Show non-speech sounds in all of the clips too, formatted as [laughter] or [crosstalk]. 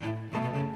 Música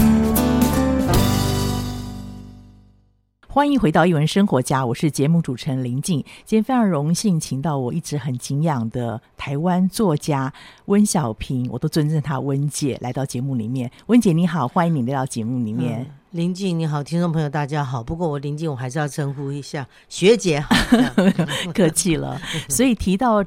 欢迎回到一文生活家，我是节目主持人林静。今天非常荣幸，请到我一直很敬仰的台湾作家温小平，我都尊称她温姐来到节目里面。温姐你好，欢迎你来到节目里面。嗯、林静你好，听众朋友大家好。不过我林静我还是要称呼一下学姐好，[laughs] 客气了。[laughs] 所以提到。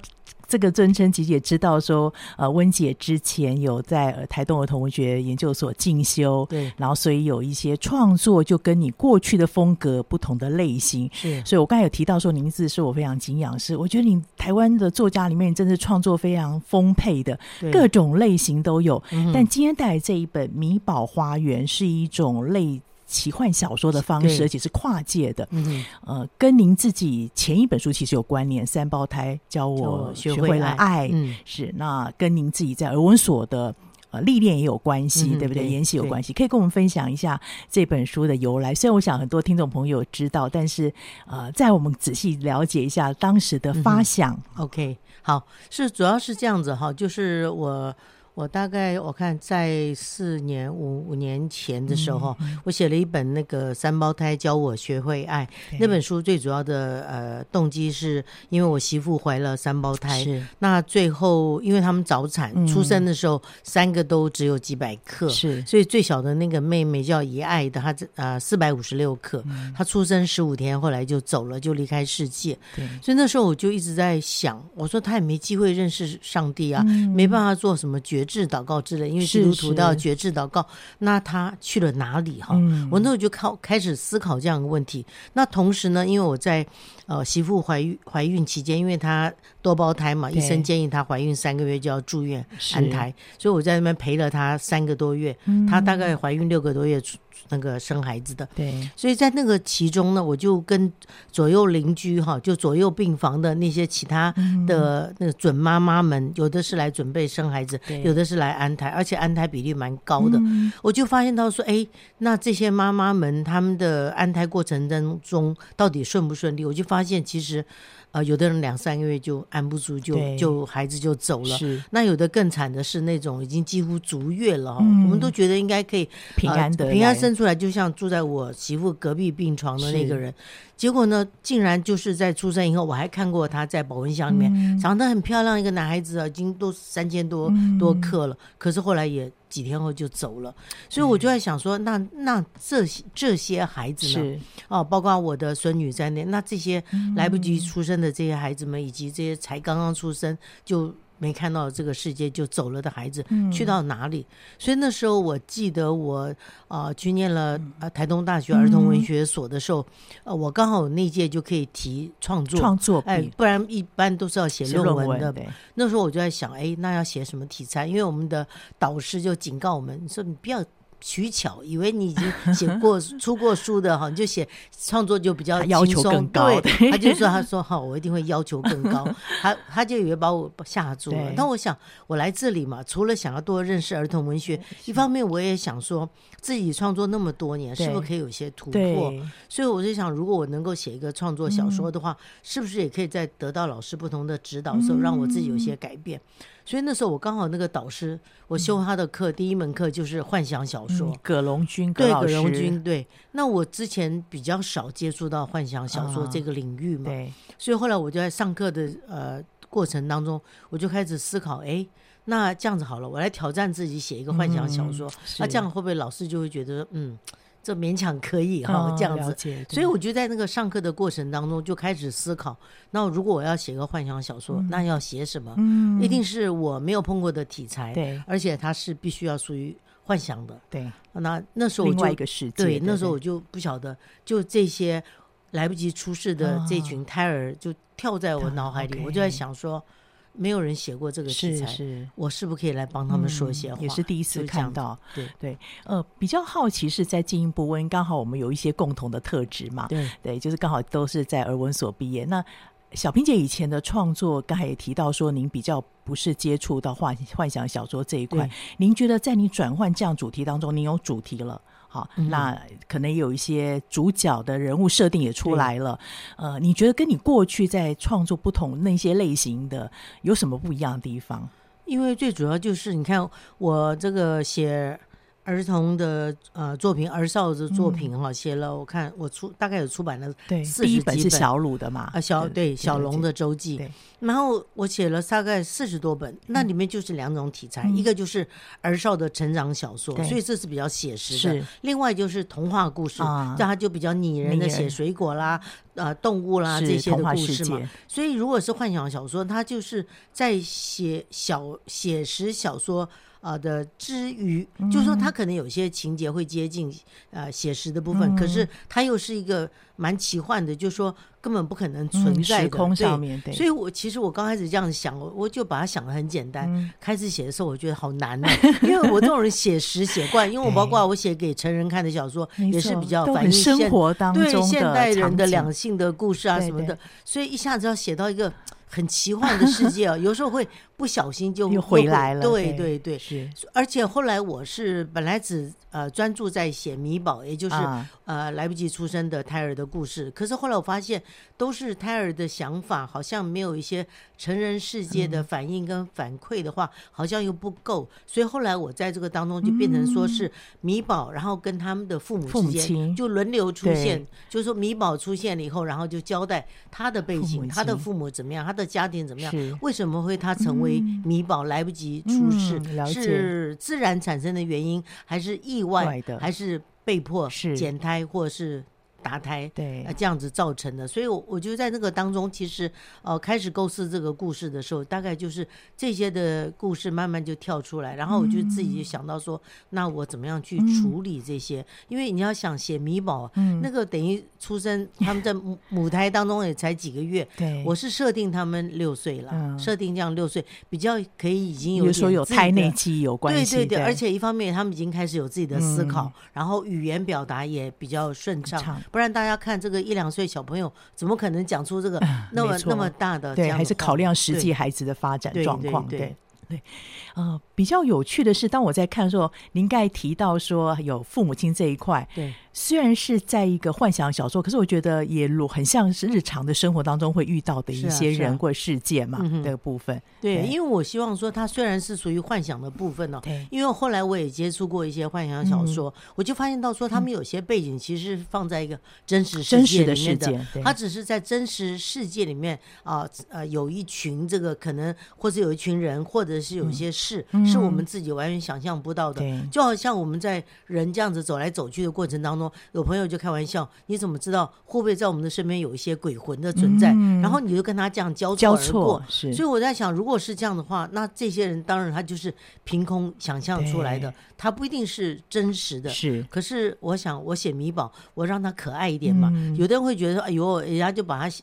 这个尊称，其实也知道说，呃，温姐之前有在台东儿童文学研究所进修，对，然后所以有一些创作就跟你过去的风格不同的类型，是，所以我刚才有提到说，您字是我非常敬仰，是我觉得你台湾的作家里面真是创作非常丰沛的，各种类型都有。嗯、但今天带来这一本《米宝花园》是一种类。奇幻小说的方式，而且是跨界的。嗯，呃，跟您自己前一本书其实有关联，《三胞胎教我学会了爱》嗯，是那跟您自己在儿文所的呃历练也有关系，嗯、对不对？研习有关系，可以跟我们分享一下这本书的由来。虽然我想很多听众朋友知道，但是呃，在我们仔细了解一下当时的发想。嗯、OK，好，是主要是这样子哈，就是我。我大概我看在四年五五年前的时候，我写了一本那个三胞胎教我学会爱那本书，最主要的呃动机是因为我媳妇怀了三胞胎，是。那最后因为他们早产、嗯、出生的时候三个都只有几百克，是。所以最小的那个妹妹叫怡爱的，她呃四百五十六克，嗯、她出生十五天后来就走了，就离开世界。对，所以那时候我就一直在想，我说她也没机会认识上帝啊，嗯、没办法做什么决。志祷告之类，因为基督徒都要觉志祷告。是是，那他去了哪里？哈、嗯，我那时候就靠开始思考这样的问题。那同时呢，因为我在呃媳妇怀孕怀孕期间，因为她多胞胎嘛，医生建议她怀孕三个月就要住院安胎，所以我在那边陪了她三个多月。她、嗯、大概怀孕六个多月出。那个生孩子的，对，所以在那个其中呢，我就跟左右邻居哈，就左右病房的那些其他的那个准妈妈们，有的是来准备生孩子，有的是来安胎，而且安胎比例蛮高的。我就发现到说，哎，那这些妈妈们他们的安胎过程当中到底顺不顺利？我就发现其实。呃，有的人两三个月就按不住就，就就孩子就走了。是，那有的更惨的是那种已经几乎足月了，嗯、我们都觉得应该可以平安的、呃、平安生出来，就像住在我媳妇隔壁病床的那个人。结果呢，竟然就是在出生以后，我还看过他在保温箱里面、嗯、长得很漂亮一个男孩子啊，已经都三千多多克了，嗯、可是后来也几天后就走了。所以我就在想说，那那这些这些孩子呢？是哦，包括我的孙女在内，那这些来不及出生的这些孩子们，以及这些才刚刚出生就。没看到这个世界就走了的孩子，嗯、去到哪里？所以那时候我记得我啊、呃、去念了呃台东大学儿童文学所的时候，嗯、呃我刚好那届就可以提创作创作，哎，不然一般都是要写论文的。文那时候我就在想，哎，那要写什么题材？因为我们的导师就警告我们说，你不要。取巧，以为你已经写过 [laughs] 出过书的哈，你就写创作就比较要求更高。对，[laughs] 他就说他说好，我一定会要求更高。[laughs] 他他就以为把我吓住了。但我想我来这里嘛，除了想要多认识儿童文学，一方面我也想说自己创作那么多年，是不是可以有些突破？所以我就想，如果我能够写一个创作小说的话，是不是也可以在得到老师不同的指导的时候，让我自己有些改变？所以那时候我刚好那个导师，我修他的课，第一门课就是幻想小说。嗯、葛龙军，葛对，葛龙军，对。那我之前比较少接触到幻想小说这个领域嘛，啊、对。所以后来我就在上课的呃过程当中，我就开始思考，哎，那这样子好了，我来挑战自己写一个幻想小说，嗯、那这样会不会老师就会觉得，嗯？这勉强可以哈，哦、这样子，所以我就在那个上课的过程当中就开始思考，那如果我要写个幻想小说，嗯、那要写什么？嗯，一定是我没有碰过的题材，对，而且它是必须要属于幻想的，对。那那时候另外一个世界，对，那时候我就不晓得，就这些来不及出世的这群胎儿就跳在我脑海里，哦、我就在想说。没有人写过这个题材，我是不是可以来帮他们说一些话？嗯、也是第一次看到，对对，呃，比较好奇是在进一步问，刚好我们有一些共同的特质嘛，对对，就是刚好都是在儿文所毕业。那小平姐以前的创作，刚才也提到说，您比较不是接触到幻幻想小说这一块，您觉得在你转换这样主题当中，您有主题了？好，那可能有一些主角的人物设定也出来了。呃，你觉得跟你过去在创作不同那些类型的有什么不一样的地方？因为最主要就是你看我这个写。儿童的呃作品，儿少的作品哈，写了我看我出大概有出版了四十几本，是小鲁的嘛？啊，小对小龙的周记，然后我写了大概四十多本，那里面就是两种题材，一个就是儿少的成长小说，所以这是比较写实的；另外就是童话故事，这它就比较拟人的，写水果啦、呃动物啦这些的故事嘛。所以如果是幻想小说，它就是在写小写实小说。啊的之余，嗯、就是说他可能有些情节会接近呃写实的部分，嗯、可是他又是一个蛮奇幻的，就是说根本不可能存在的、嗯、时空上面。对，对所以我其实我刚开始这样想，我我就把它想的很简单。嗯、开始写的时候，我觉得好难啊，[laughs] 因为我这种人写实写惯，因为我包括我写给成人看的小说，也是比较反映生活当中对现代人的两性的故事啊什么的，对对对，所以一下子要写到一个。很奇幻的世界啊，有时候会不小心就又回来了。对对对，是。而且后来我是本来只呃专注在写米宝，也就是、啊、呃来不及出生的胎儿的故事。可是后来我发现，都是胎儿的想法，好像没有一些成人世界的反应跟反馈的话，嗯、好像又不够。所以后来我在这个当中就变成说是米宝，然后跟他们的父母之间就轮流出现，就是说米宝出现了以后，然后就交代他的背景，他的父母怎么样，他的家庭怎么样，为什么会他成为。为米宝来不及出世，嗯、是自然产生的原因，还是意外，还是被迫减胎，或是？打胎，对，这样子造成的，所以，我我觉得在那个当中，其实，呃，开始构思这个故事的时候，大概就是这些的故事慢慢就跳出来，然后我就自己就想到说，那我怎么样去处理这些？因为你要想写米宝，那个等于出生，他们在母母胎当中也才几个月，对，我是设定他们六岁了，设定这样六岁比较可以已经有说有胎内期有关系，对对对，而且一方面他们已经开始有自己的思考，然后语言表达也比较顺畅。不然大家看这个一两岁小朋友，怎么可能讲出这个 [laughs] 那么那么大的？对，还是考量实际孩子的发展状况。对对，呃，比较有趣的是，当我在看的时候，您刚才提到说有父母亲这一块，对。虽然是在一个幻想小说，可是我觉得也很像是日常的生活当中会遇到的一些人或事件嘛的部分。对，因为我希望说，它虽然是属于幻想的部分哦，对，因为后来我也接触过一些幻想小说，我就发现到说，他们有些背景其实是放在一个真实世界里面的，他只是在真实世界里面啊呃有一群这个可能，或者有一群人，或者是有一些事，是我们自己完全想象不到的。就好像我们在人这样子走来走去的过程当中。有朋友就开玩笑，你怎么知道会不会在我们的身边有一些鬼魂的存在？嗯、然后你就跟他这样交错而过。是，所以我在想，如果是这样的话，那这些人当然他就是凭空想象出来的，他不一定是真实的。是，可是我想，我写米宝，我让他可爱一点嘛。嗯、有的人会觉得说，哎呦，人家就把他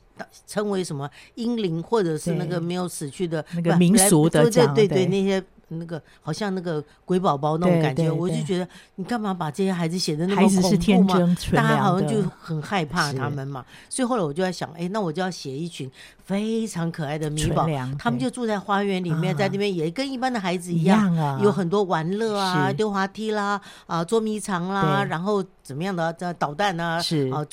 称为什么英灵，或者是那个没有死去的那个民俗的对对对对那些。那个好像那个鬼宝宝那种感觉，我就觉得你干嘛把这些孩子写的那么恐怖嘛？大家好像就很害怕他们嘛。所以后来我就在想，哎，那我就要写一群非常可爱的米宝，他们就住在花园里面，在那边也跟一般的孩子一样，有很多玩乐啊，丢滑梯啦，啊，捉迷藏啦，然后怎么样的这捣蛋啊，是。啊。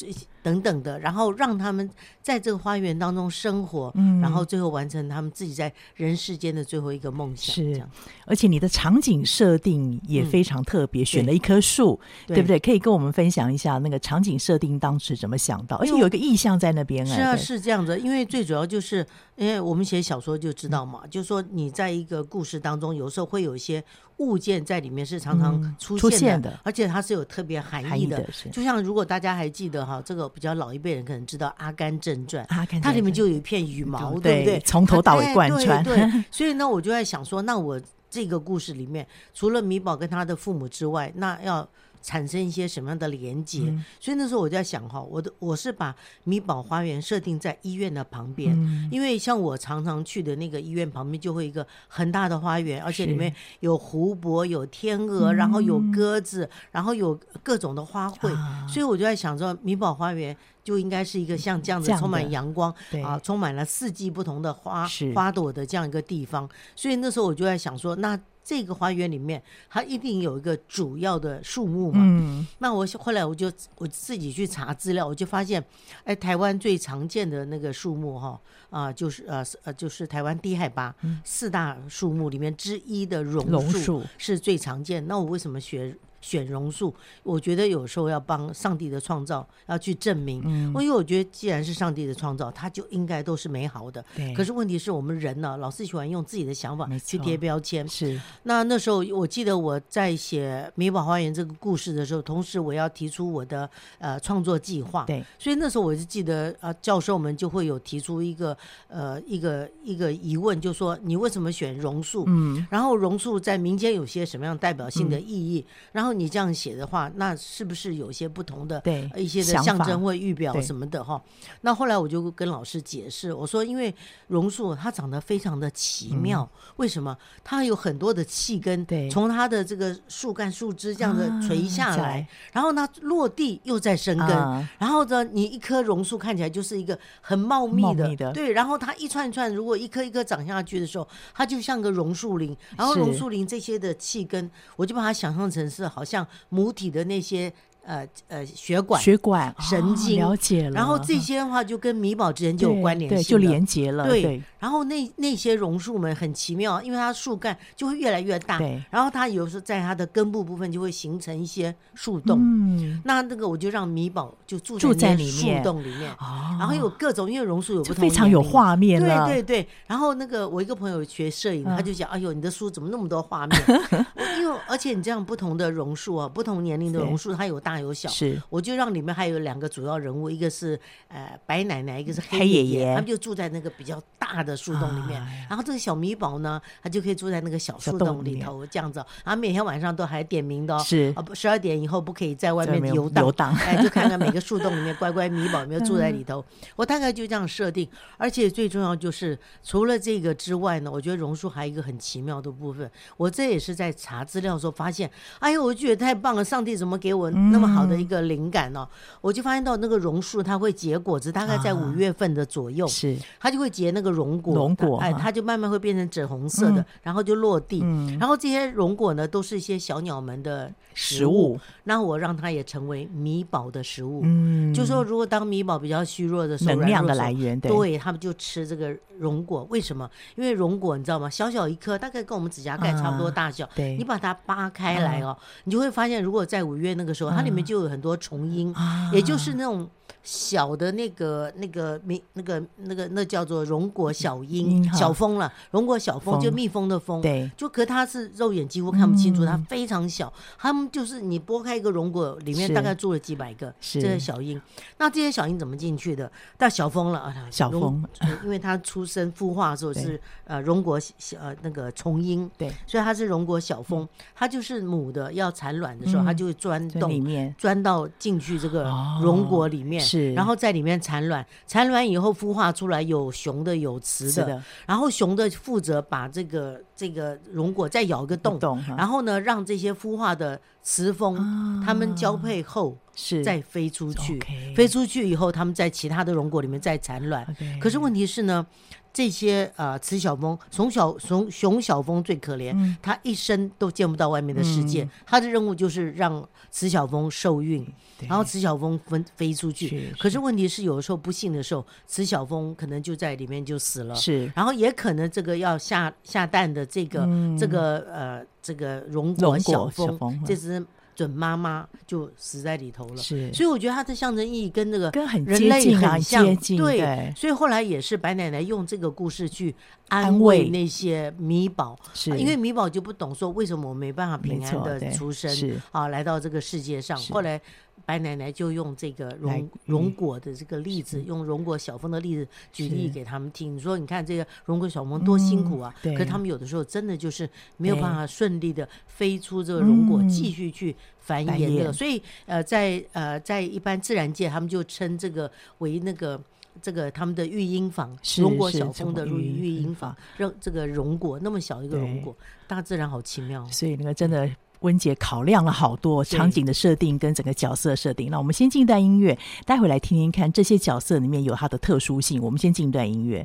等等的，然后让他们在这个花园当中生活，嗯，然后最后完成他们自己在人世间的最后一个梦想。是，而且你的场景设定也非常特别，嗯、选了一棵树，对，对不对？可以跟我们分享一下那个场景设定当时怎么想到，而且有一个意象在那边。是啊，是这样子，因为最主要就是因为我们写小说就知道嘛，嗯、就是说你在一个故事当中，有时候会有一些。物件在里面是常常出现的，而且它是有特别含义的。的就像如果大家还记得哈，这个比较老一辈人可能知道《阿甘正传》，阿甘它里面就有一片羽毛，对，对不对？从头到尾贯穿。对，对，[laughs] 所以呢，我就在想说，那我这个故事里面，除了米宝跟他的父母之外，那要。产生一些什么样的连接？嗯、所以那时候我就在想哈，我的我是把米宝花园设定在医院的旁边，嗯、因为像我常常去的那个医院旁边就会一个很大的花园，而且里面有湖泊、有天鹅，然后有鸽子，嗯、然后有各种的花卉，啊、所以我就在想说，米宝花园就应该是一个像这样子充满阳光啊，充满了四季不同的花花朵的这样一个地方。所以那时候我就在想说，那。这个花园里面，它一定有一个主要的树木嘛。嗯，那我后来我就我自己去查资料，我就发现，哎，台湾最常见的那个树木哈啊，就是呃呃，就是台湾低海拔四大树木里面之一的榕树是最常见。那我为什么学？选榕树，我觉得有时候要帮上帝的创造要去证明，嗯，因为我觉得既然是上帝的创造，它就应该都是美好的。对。可是问题是我们人呢，老是喜欢用自己的想法去贴标签。是。那那时候我记得我在写《美宝花园》这个故事的时候，同时我要提出我的呃创作计划。对。所以那时候我就记得啊，教授们就会有提出一个呃一个一个疑问，就说你为什么选榕树？嗯。然后榕树在民间有些什么样代表性的意义？嗯。然后。你这样写的话，那是不是有些不同的对一些的象征或预表什么的哈？那后来我就跟老师解释，我说因为榕树它长得非常的奇妙，嗯、为什么？它有很多的气根，对，从它的这个树干、树枝这样的垂下来，啊、然后呢落地又在生根，啊、然后呢你一棵榕树看起来就是一个很茂密的，密的。对，然后它一串一串，如果一颗一颗长下去的时候，它就像个榕树林，然后榕树林这些的气根，我就把它想象成是好好像母体的那些。呃呃，血管、血管、神经，了解了。然后这些的话就跟米宝之间就有关联性，就连接了。对。然后那那些榕树们很奇妙，因为它树干就会越来越大。对。然后它有时候在它的根部部分就会形成一些树洞。嗯。那那个我就让米宝就住在那树洞里面。哦。然后有各种，因为榕树有不同。非常有画面了。对对对。然后那个我一个朋友学摄影，他就讲：“哎呦，你的书怎么那么多画面？” [laughs] 因为而且你这样不同的榕树啊，不同年龄的榕树，它有大有小。是。我就让里面还有两个主要人物，一个是呃白奶奶，一个是黑爷爷，他们就住在那个比较大的树洞里面。然后这个小米宝呢，他就可以住在那个小树洞里头这样子。然后每天晚上都还点名的哦，是啊，十二点以后不可以在外面游荡，游荡，[laughs] 哎，就看看每个树洞里面乖乖米宝有没有住在里头。我大概就这样设定。而且最重要就是除了这个之外呢，我觉得榕树还有一个很奇妙的部分。我这也是在查资料的时候发现，哎呦，我觉得太棒了！上帝怎么给我那么好的一个灵？感哦，我就发现到那个榕树它会结果子，大概在五月份的左右，是。它就会结那个榕果，榕果哎，它就慢慢会变成紫红色的，然后就落地，然后这些榕果呢都是一些小鸟们的食物，那我让它也成为米宝的食物，嗯，就说如果当米宝比较虚弱的时候，能量的来源，对，他们就吃这个荣果，为什么？因为荣果你知道吗？小小一颗，大概跟我们指甲盖差不多大小，对，你把它扒开来哦，你就会发现，如果在五月那个时候，它里面就有很多虫。红鹰，也就是那种小的那个、那个蜜、那个、那个、那叫做绒果小鹰、小蜂了。绒果小蜂就蜜蜂的蜂，对，就可它是肉眼几乎看不清楚，它非常小。它们就是你剥开一个绒果，里面大概住了几百个这些小鹰。那这些小鹰怎么进去的？到小蜂了啊，小蜂，[laughs] 因为它出生孵化的时候是呃绒果小呃那个虫鹰，对，所以它是绒果小蜂。它就是母的要产卵的时候，它就会钻洞里面，钻到。进去这个绒果里面，是，然后在里面产卵，产卵以后孵化出来有雄的有雌的，然后雄的负责把这个这个榕果再咬一个洞，然后呢让这些孵化的雌蜂，它们交配后是。再飞出去，飞出去以后，他们在其他的绒果里面再产卵。可是问题是呢，这些呃雌小蜂，雄小雄雄小蜂最可怜，它一生都见不到外面的世界，它的任务就是让雌小蜂受孕。然后雌小蜂飞飞出去，可是问题是有的时候不幸的时候，雌小蜂可能就在里面就死了。是，然后也可能这个要下下蛋的这个、嗯、这个呃这个榕果小蜂，这只准妈妈就死在里头了。是，所以我觉得它的象征意义跟那个跟很人类很像，接近对。对，所以后来也是白奶奶用这个故事去安慰那些米宝，是因为米宝就不懂说为什么我没办法平安的出生，是啊，来到这个世界上，后来。白奶奶就用这个荣荣果的这个例子，用荣果小峰的例子举例给他们听。你说，你看这个荣果小峰多辛苦啊！可是他们有的时候真的就是没有办法顺利的飞出这个荣果，继续去繁衍的。所以，呃，在呃在一般自然界，他们就称这个为那个这个他们的育婴房，荣国小峰的育育婴房，让这个荣国那么小一个荣国，大自然好奇妙。所以那个真的。温姐考量了好多场景的设定跟整个角色设定，那我们先进一段音乐，待会来听听看这些角色里面有它的特殊性。我们先进一段音乐。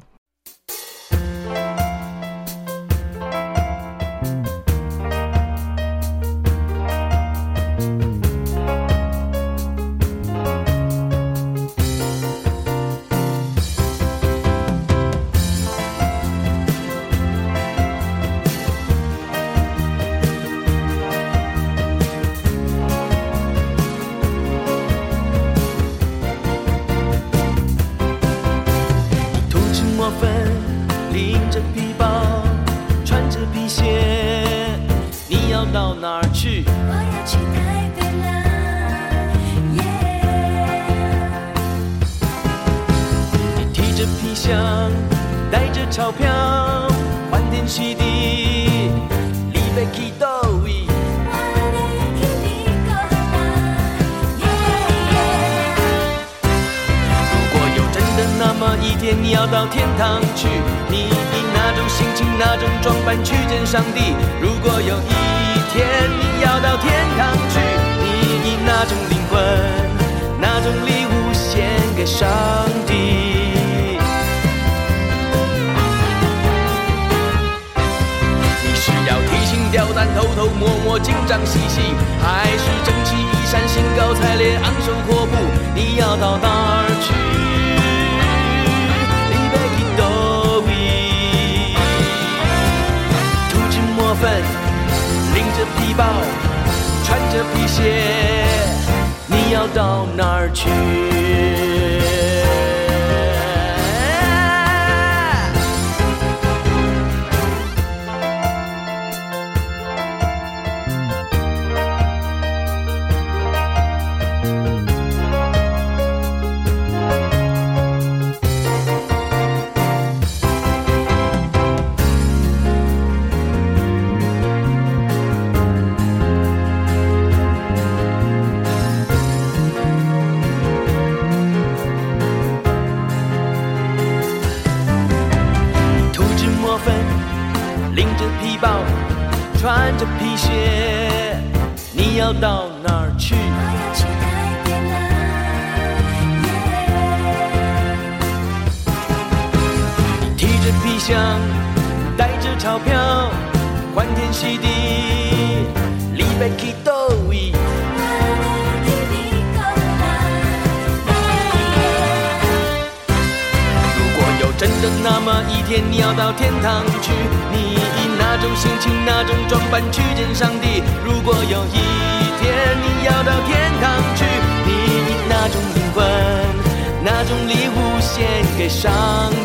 一些，你要到哪儿去？我要去改变了。你提着皮箱，带着钞票，欢天喜地，礼拜去倒的那么一天，你要到天堂去，你以。哪种心情，哪种装扮去见上帝？如果有一天你要到天堂去，你以哪种灵魂，哪种礼物献给上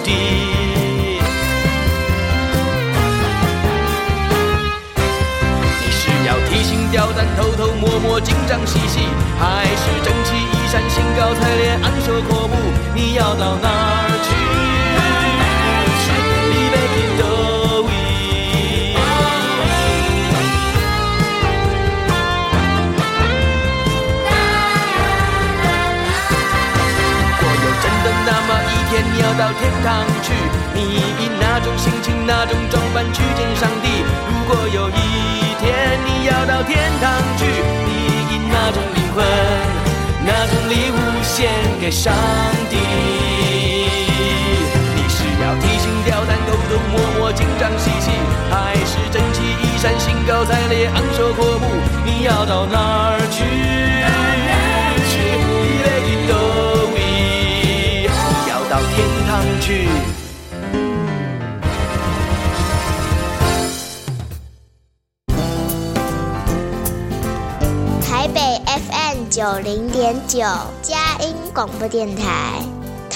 帝？你是要提心吊胆、偷偷摸摸、紧张兮兮，还是整齐衣衫、兴高采烈、昂首阔步？你要到哪儿去？若有真的那么一天你要到天堂去，你以哪种心情、哪种装扮去见上帝？如果有一天你要到天堂去，你以哪种灵魂、哪种礼物献给上帝？要提心吊胆、偷偷摸摸、紧张兮兮，还是整齐衣衫、兴高采烈、昂首阔步？你要到哪儿去？去台北 FM 九零点九佳音广播电台，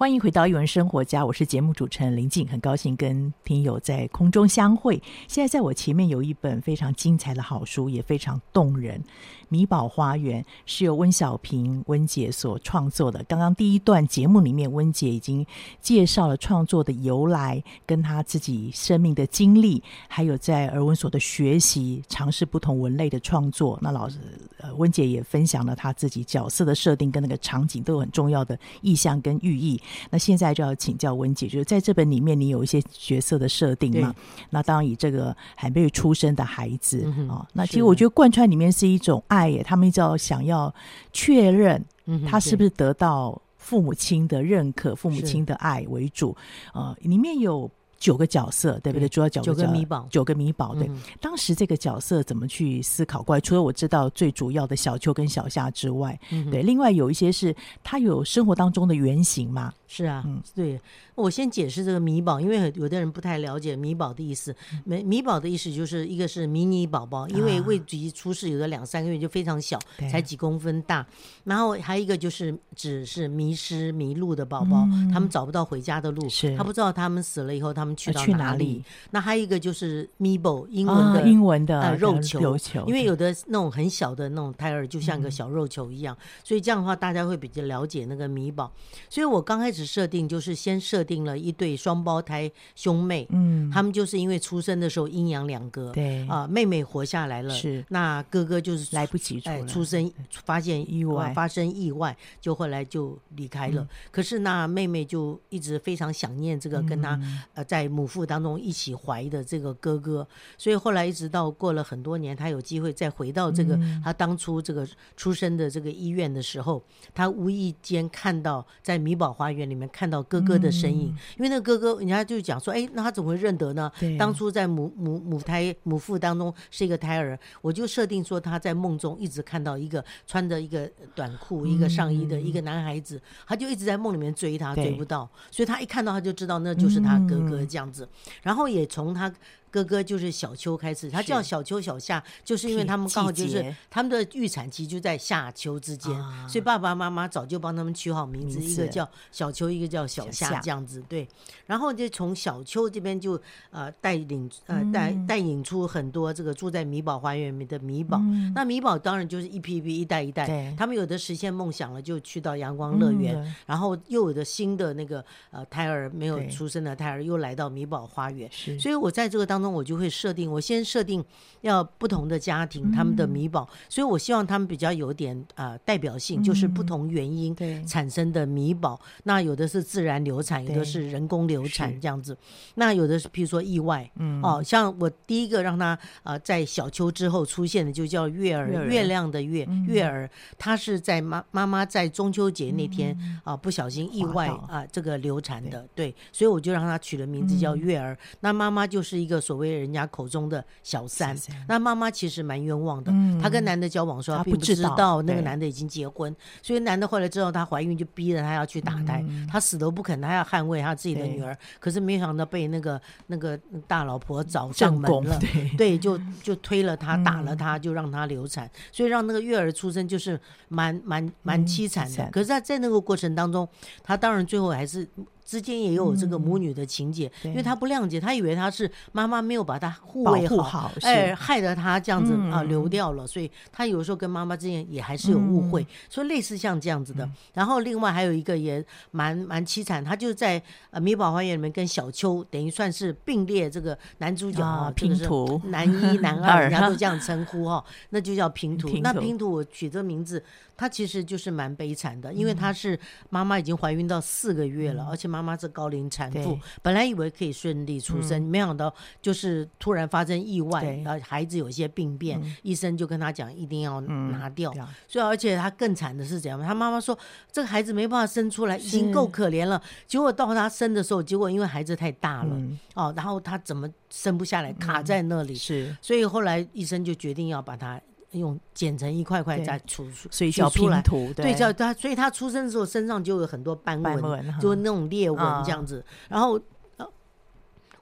欢迎回到艺文生活家，我是节目主持人林静，很高兴跟听友在空中相会。现在在我前面有一本非常精彩的好书，也非常动人。米宝花园是由温小平温姐所创作的。刚刚第一段节目里面，温姐已经介绍了创作的由来，跟她自己生命的经历，还有在儿文所的学习，尝试不同文类的创作。那老师呃，温姐也分享了她自己角色的设定跟那个场景都有很重要的意象跟寓意。那现在就要请教温姐，就是在这本里面，你有一些角色的设定嘛？那当然以这个还没有出生的孩子啊、嗯哦，那其实我觉得贯穿里面是一种爱耶。他们一直要想要确认，他是不是得到父母亲的认可、父母亲的爱为主。呃，里面有九个角色，对不对？主要角色九个米宝，九个米宝。对，当时这个角色怎么去思考过来？除了我知道最主要的小秋跟小夏之外，对，另外有一些是他有生活当中的原型嘛。是啊，嗯，对，我先解释这个米宝，因为有的人不太了解米宝的意思。米米宝的意思就是一个是迷你宝宝，因为未及出世，有的两三个月就非常小，啊、才几公分大。然后还有一个就是只是迷失迷路的宝宝，嗯、他们找不到回家的路，是他不知道他们死了以后他们去到哪里。那还有一个就是米宝，英文的、啊、英文的、呃、肉球，肉球，因为有的那种很小的那种胎儿就像个小肉球一样，嗯、所以这样的话大家会比较了解那个米宝。所以我刚开始。设定就是先设定了一对双胞胎兄妹，嗯，他们就是因为出生的时候阴阳两隔，对。啊，妹妹活下来了，是。那哥哥就是来不及出，哎，出生发现意外，发生意外，就后来就离开了。可是那妹妹就一直非常想念这个跟他呃在母腹当中一起怀的这个哥哥，所以后来一直到过了很多年，他有机会再回到这个他当初这个出生的这个医院的时候，他无意间看到在米宝花园里面看到哥哥的身影，因为那个哥哥，人家就讲说，哎，那他怎么会认得呢？当初在母母母胎母腹当中是一个胎儿，我就设定说他在梦中一直看到一个穿着一个短裤、一个上衣的一个男孩子，他就一直在梦里面追他，追不到，所以他一看到他就知道那就是他哥哥这样子，然后也从他。哥哥就是小秋开始，他叫小秋小夏，就是因为他们刚好就是他们的预产期就在夏秋之间，所以爸爸妈妈早就帮他们取好名字，一个叫小秋，一个叫小夏这样子。对，然后就从小秋这边就呃带领呃带带引出很多这个住在米宝花园里面的米宝。那米宝当然就是一批一批一代一代，他们有的实现梦想了就去到阳光乐园，然后又有的新的那个呃胎儿没有出生的胎儿又来到米宝花园，所以我在这个当。那我就会设定，我先设定要不同的家庭他们的米宝，所以我希望他们比较有点啊代表性，就是不同原因产生的米宝。那有的是自然流产，有的是人工流产这样子。那有的是譬如说意外，嗯。哦，像我第一个让他啊在小秋之后出现的就叫月儿，月亮的月月儿，他是在妈妈妈在中秋节那天啊不小心意外啊这个流产的，对，所以我就让他取了名字叫月儿。那妈妈就是一个。所谓人家口中的小三，那妈妈其实蛮冤枉的。她跟男的交往的时候，她并不知道那个男的已经结婚，所以男的后来知道她怀孕，就逼着她要去打胎。她死都不肯，她要捍卫她自己的女儿。可是没想到被那个那个大老婆找上门了，[laughs] 对，就就推了她，打了她，就让她流产，所以让那个月儿出生就是蛮蛮蛮凄惨的。可是在在那个过程当中，她当然最后还是。之间也有这个母女的情节，因为他不谅解，他以为他是妈妈没有把他护卫好，哎，害得他这样子啊流掉了，所以他有时候跟妈妈之间也还是有误会，所以类似像这样子的。然后另外还有一个也蛮蛮凄惨，他就在呃米宝花园里面跟小秋等于算是并列这个男主角啊，拼图男一男 [laughs] 二，人家都这样称呼哈，那就叫拼图。那拼图我取这个名字，他其实就是蛮悲惨的，因为他是妈妈已经怀孕到四个月了，而且妈。妈妈是高龄产妇，本来以为可以顺利出生，没想到就是突然发生意外，然后孩子有一些病变，医生就跟他讲一定要拿掉。所以而且他更惨的是怎样？他妈妈说这个孩子没办法生出来，已经够可怜了。结果到他生的时候，结果因为孩子太大了哦，然后他怎么生不下来，卡在那里。是，所以后来医生就决定要把他。用剪成一块块再出，所以叫拼图，对，叫他，所以他出生的时候身上就有很多斑纹，就那种裂纹这样子。然后，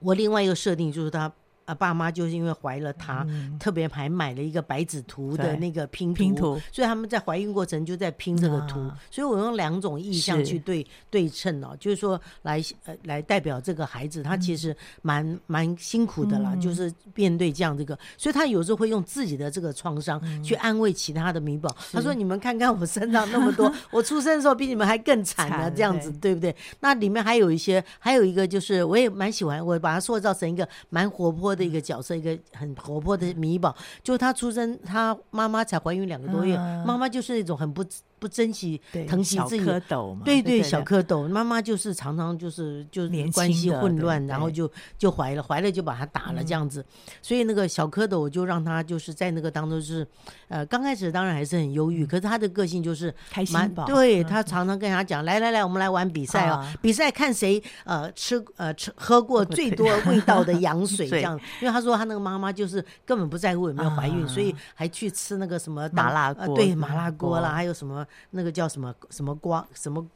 我另外一个设定就是他。啊，爸妈就是因为怀了他，嗯、特别还买了一个白纸图的那个拼图，拼图，所以他们在怀孕过程就在拼这个图。啊、所以我用两种意象去对对称哦，就是说来呃来代表这个孩子，他其实蛮、嗯、蛮辛苦的啦，嗯、就是面对这样这个，所以他有时候会用自己的这个创伤去安慰其他的米宝。是。他说：“你们看看我身上那么多，[laughs] 我出生的时候比你们还更惨的，这样子对，对不对？”那里面还有一些，还有一个就是我也蛮喜欢，我把它塑造成一个蛮活泼的。一个角色，一个很活泼的米宝，就他出生，他妈妈才怀孕两个多月，妈妈就是那种很不。不珍惜、疼惜自己，对对，对小蝌蚪，妈妈就是常常就是就是关系混乱，然后就就怀了，怀了就把他打了这样子。所以那个小蝌蚪，就让他就是在那个当中是，呃，刚开始当然还是很忧郁，可是他的个性就是开心。对，他常常跟他讲，来来来，我们来玩比赛啊，比赛看谁呃吃呃吃喝过最多味道的羊水 [laughs] 这样。因为他说他那个妈妈就是根本不在乎有没有怀孕，所以还去吃那个什么麻辣锅，对麻辣锅啦，还有什么。那个叫什么什么光什么。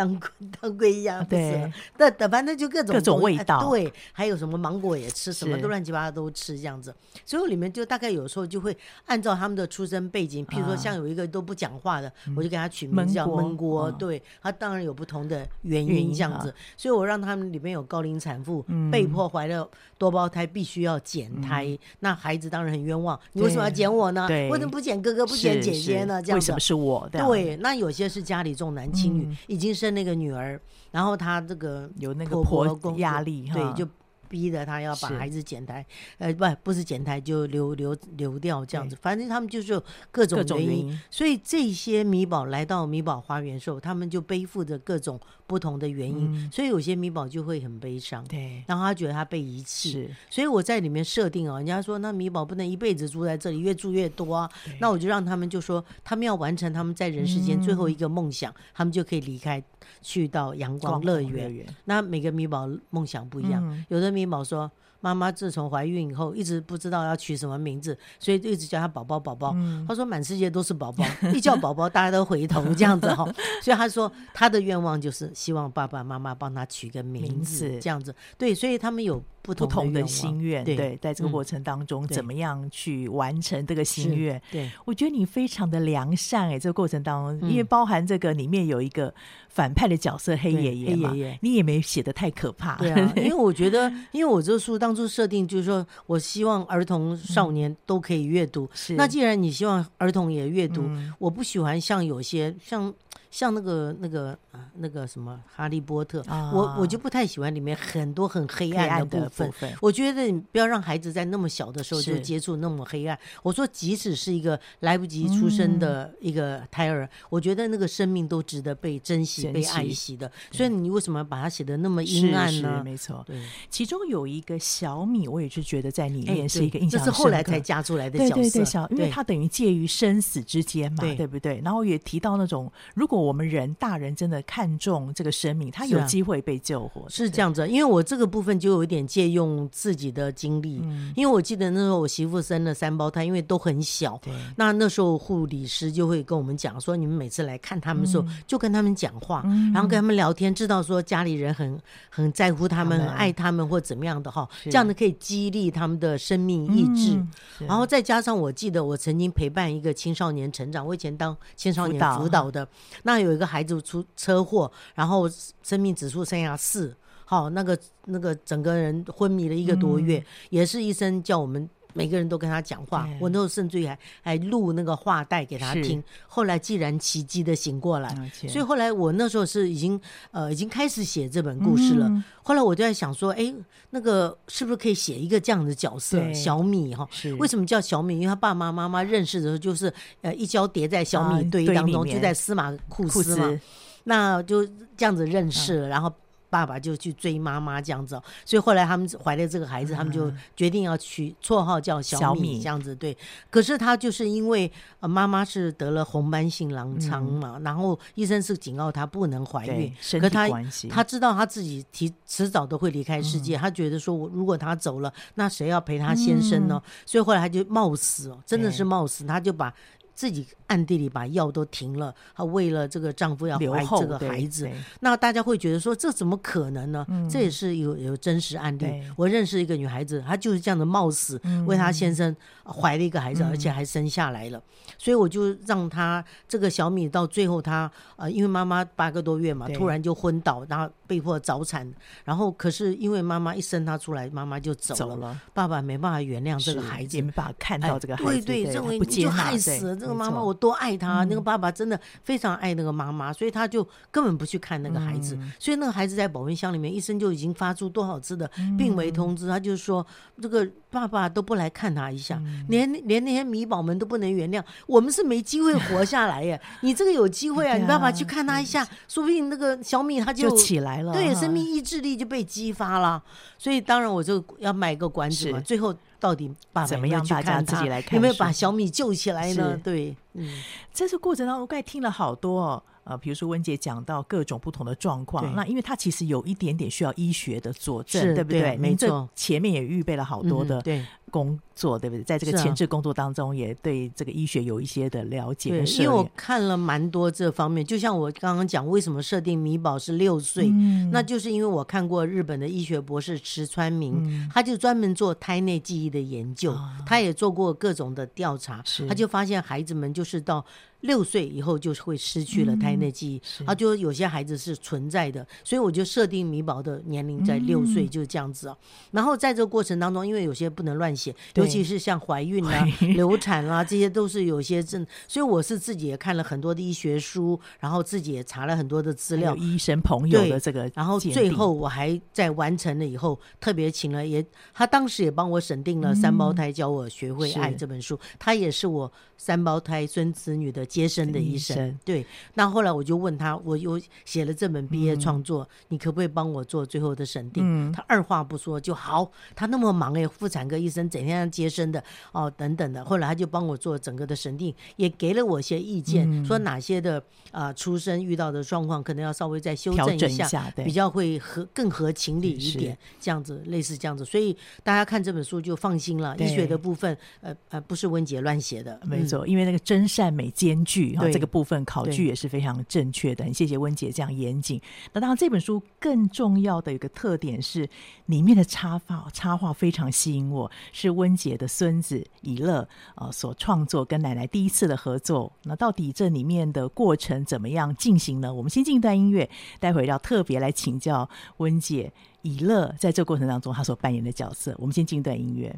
当 [laughs] 当归一样，对，那但反正就各种各种味道，对，还有什么芒果也吃，什么都乱七八糟都吃这样子。所以我里面就大概有时候就会按照他们的出生背景，譬如说像有一个都不讲话的，我就给他取名字叫闷锅，对，他当然有不同的原因这样子。所以我让他们里面有高龄产妇被迫怀了多胞胎，必须要减胎，那孩子当然很冤枉，你为什么要减我呢？为什么不减哥哥不减姐姐呢？这样子为什么是我？对，那有些是家里重男轻女，已经生那个女儿，然后他这个有那个婆压力，对，就。逼着他要把孩子剪胎，呃，不，不是剪胎就流流流掉这样子，反正他们就是有各种原因。所以这些米宝来到米宝花园的时候，他们就背负着各种不同的原因，所以有些米宝就会很悲伤，对，然后他觉得他被遗弃，所以我在里面设定啊，人家说那米宝不能一辈子住在这里，越住越多啊，那我就让他们就说，他们要完成他们在人世间最后一个梦想，他们就可以离开，去到阳光乐园。那每个米宝梦想不一样，有的米。米宝说：“妈妈自从怀孕以后，一直不知道要取什么名字，所以一直叫他宝宝宝宝。嗯、他说满世界都是宝宝，一叫宝宝大家都回头这样子哈。[laughs] 所以他说他的愿望就是希望爸爸妈妈帮他取个名字，名字这样子。对，所以他们有。”不同的心愿，对，在这个过程当中，怎么样去完成这个心愿？对，我觉得你非常的良善哎，这个过程当中，因为包含这个里面有一个反派的角色黑爷爷嘛，你也没写的太可怕，对啊，[laughs] 因为我觉得，因为我这个书当初设定就是说，我希望儿童少年都可以阅读，是，那既然你希望儿童也阅读，我不喜欢像有些像。像那个那个啊那个什么哈利波特，啊、我我就不太喜欢里面很多很黑暗的部分。部分我觉得你不要让孩子在那么小的时候就接触那么黑暗。我说，即使是一个来不及出生的一个胎儿，嗯、我觉得那个生命都值得被珍惜、被爱惜的。所以你为什么把它写的那么阴暗呢？是是没错，对。其中有一个小米，我也是觉得在里面是一个印象这是后来才加出来的角色。对对对，小，因为他等于介于生死之间嘛，对，对不对？然后也提到那种如果。我们人大人真的看重这个生命，他有机会被救活，是，啊、是这样子。因为我这个部分就有一点借用自己的经历，嗯、因为我记得那时候我媳妇生了三胞胎，因为都很小，那那时候护理师就会跟我们讲说，你们每次来看他们的时候，嗯、就跟他们讲话，嗯、然后跟他们聊天，知道说家里人很很在乎他们，很爱他们或怎么样的哈，这样的可以激励他们的生命意志。嗯、然后再加上我记得我曾经陪伴一个青少年成长，我以前当青少年辅导。的，那。有一个孩子出车祸，然后生命指数剩下四，好，那个那个整个人昏迷了一个多月，嗯、也是医生叫我们每个人都跟他讲话，我那时候甚至于还还录那个话带给他听。后来既然奇迹的醒过来，所以后来我那时候是已经呃已经开始写这本故事了。嗯、后来我就在想说，哎，那个是不是可以写一个这样的角色，小米哈？为什么叫小米？因为他爸爸妈妈认识的时候就是呃一交叠在小米堆当中，啊、就在司马库斯嘛，斯那就这样子认识了，嗯、然后。爸爸就去追妈妈这样子，所以后来他们怀了这个孩子，他们就决定要取绰号叫小米这样子。对，可是他就是因为呃妈妈是得了红斑性狼疮嘛，然后医生是警告他不能怀孕，可他他知道他自己提迟早都会离开世界，他觉得说我如果他走了，那谁要陪他先生呢？所以后来他就冒死，真的是冒死，他就把。自己暗地里把药都停了，她为了这个丈夫要怀这个孩子，那大家会觉得说，这怎么可能呢？嗯、这也是有有真实案例。我认识一个女孩子，她就是这样的冒死、嗯、为她先生怀了一个孩子，嗯、而且还生下来了。所以我就让她这个小米到最后她，她呃因为妈妈八个多月嘛，突然就昏倒，然后被迫早产。然后可是因为妈妈一生她出来，妈妈就走了，走了。爸爸没办法原谅这个孩子，也没办法看到这个孩子，哎、对对，认为你就害死了这个。妈妈，我多爱他，那个爸爸真的非常爱那个妈妈，所以他就根本不去看那个孩子。所以那个孩子在保温箱里面，医生就已经发出多少次的病危通知，他就说这个爸爸都不来看他一下，连连那些米宝们都不能原谅，我们是没机会活下来耶。[laughs] 你这个有机会啊，你爸爸去看他一下，说不定那个小米他就起来了，对，生命意志力就被激发了。所以当然我就要卖个关子嘛，最后。到底爸爸怎么样？大家自己来看，有没有把小米救起来呢？对，嗯，这是过程当中，我刚才听了好多哦。呃，比如说温姐讲到各种不同的状况，那因为它其实有一点点需要医学的佐证，对不对？对没错，前面也预备了好多的，嗯、对，工作，对不对？在这个前置工作当中，也对这个医学有一些的了解。对，因为我看了蛮多这方面，就像我刚刚讲，为什么设定米宝是六岁，嗯，那就是因为我看过日本的医学博士池川明，嗯，他就专门做胎内记忆的研究，哦，他也做过各种的调查，他就发现孩子们就是到。六岁以后就会失去了胎内记忆，啊，就有些孩子是存在的，所以我就设定米宝的年龄在六岁，就是这样子啊。然后在这个过程当中，因为有些不能乱写，尤其是像怀孕啊、流产啊，这些都是有些症，所以我是自己也看了很多的医学书，然后自己也查了很多的资料，医生朋友的这个，然后最后我还在完成了以后，特别请了也，他当时也帮我审定了《三胞胎教我学会爱》这本书，他也是我三胞胎孙子女的。接生的医生，对，那后来我就问他，我有写了这本毕业创作，嗯，你可不可以帮我做最后的审定？嗯，他二话不说就好。他那么忙哎，妇产科医生整天接生的哦，等等的。后来他就帮我做整个的审定，也给了我一些意见，嗯，说哪些的啊，呃，出生遇到的状况可能要稍微再修正一下，一下比较会合更合情理一点，这样子类似这样子。所以大家看这本书就放心了，医学的部分呃呃不是温姐乱写的，没错，因为那个真善美兼。具哈，这个部分考据也是非常正确的。很谢谢温姐这样严谨。那当然，这本书更重要的一个特点是里面的插画，插画非常吸引我，是温姐的孙子以乐啊所创作，跟奶奶第一次的合作。那到底这里面的过程怎么样进行呢？我们先进一段音乐，待会要特别来请教温姐以乐在这过程当中他所扮演的角色。我们先进一段音乐。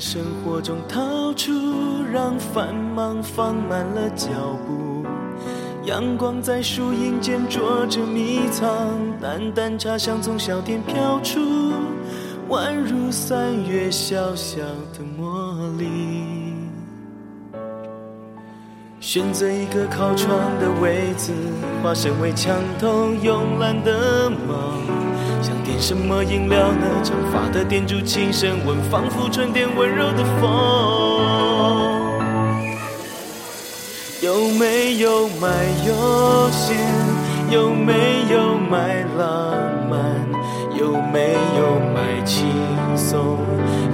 生活中逃出，让繁忙放慢了脚步。阳光在树荫间啄着迷藏，淡淡茶香从小店飘出，宛如三月小小的茉莉。选择一个靠窗的位子，化身为墙头慵懒的猫。什么饮料呢？长发的店主轻声问，仿佛春天温柔的风。有没有买悠闲？有没有买浪漫？有没有买轻松？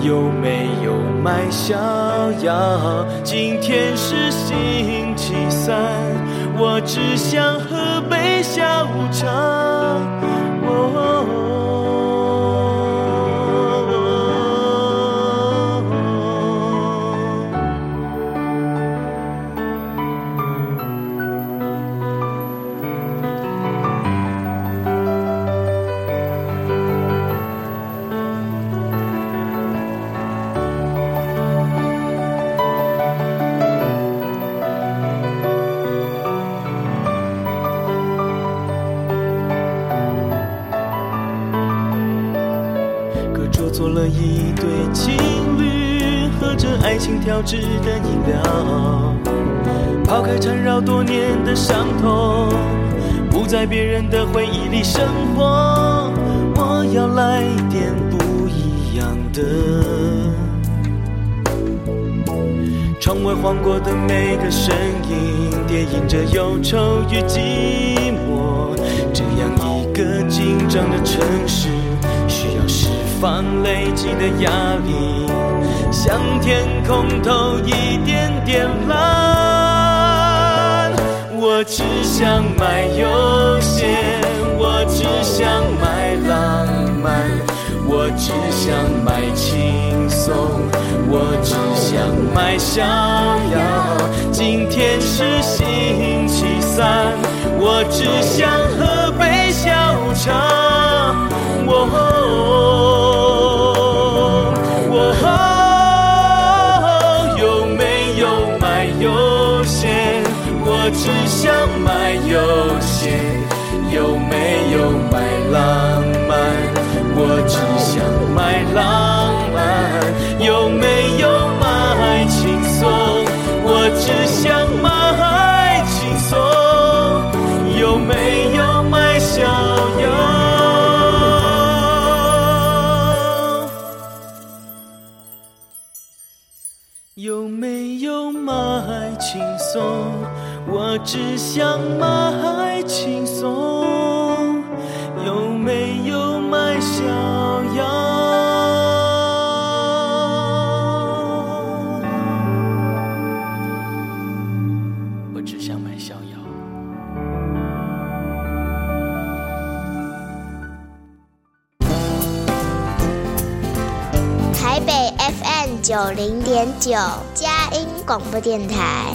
有没有买逍遥？今天是星期三，我只想喝杯下午茶。做了一对情侣，喝着爱情调制的饮料，抛开缠绕多年的伤痛，不在别人的回忆里生活。我要来点不一样的。窗外晃过的每个身影，叠印着忧愁与寂寞。这样一个紧张的城市，放累积的压力。向天空投一点点蓝，我只想买悠闲，我只想买浪漫，我只想买轻松，我只想买逍遥。今天是星期三，我只想喝杯下午茶。我只。想买悠闲，有没有买浪漫？我只想买浪漫，有没有只想买轻松，有没有卖逍遥？我只想买逍遥。台北 FM 九零点九，佳音广播电台。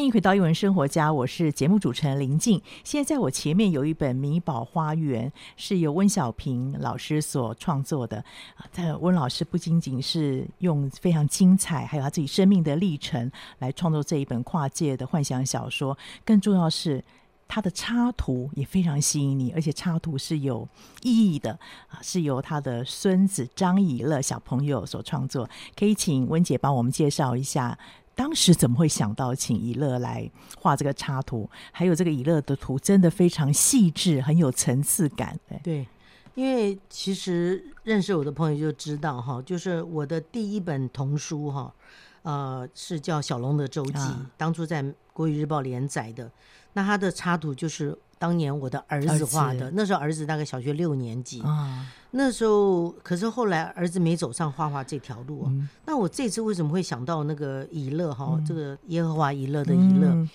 欢迎回到艺文生活家，我是节目主持人林静。现在在我前面有一本《米宝花园》，是由温小平老师所创作的。啊，这温老师不仅仅是用非常精彩，还有他自己生命的历程来创作这一本跨界的幻想小说。更重要是，他的插图也非常吸引你，而且插图是有意义的啊，是由他的孙子张以乐小朋友所创作。可以请温姐帮我们介绍一下。当时怎么会想到请以乐来画这个插图？还有这个以乐的图真的非常细致，很有层次感。对，因为其实认识我的朋友就知道哈，就是我的第一本童书哈，呃，是叫《小龙的周记》，啊，当初在《国语日报》连载的。那他的插图就是当年我的儿子画的，那时候儿子大概小学六年级。啊那时候，可是后来儿子没走上画画这条路啊。嗯、那我这次为什么会想到那个以乐哈？嗯、这个耶和华以乐的以乐。嗯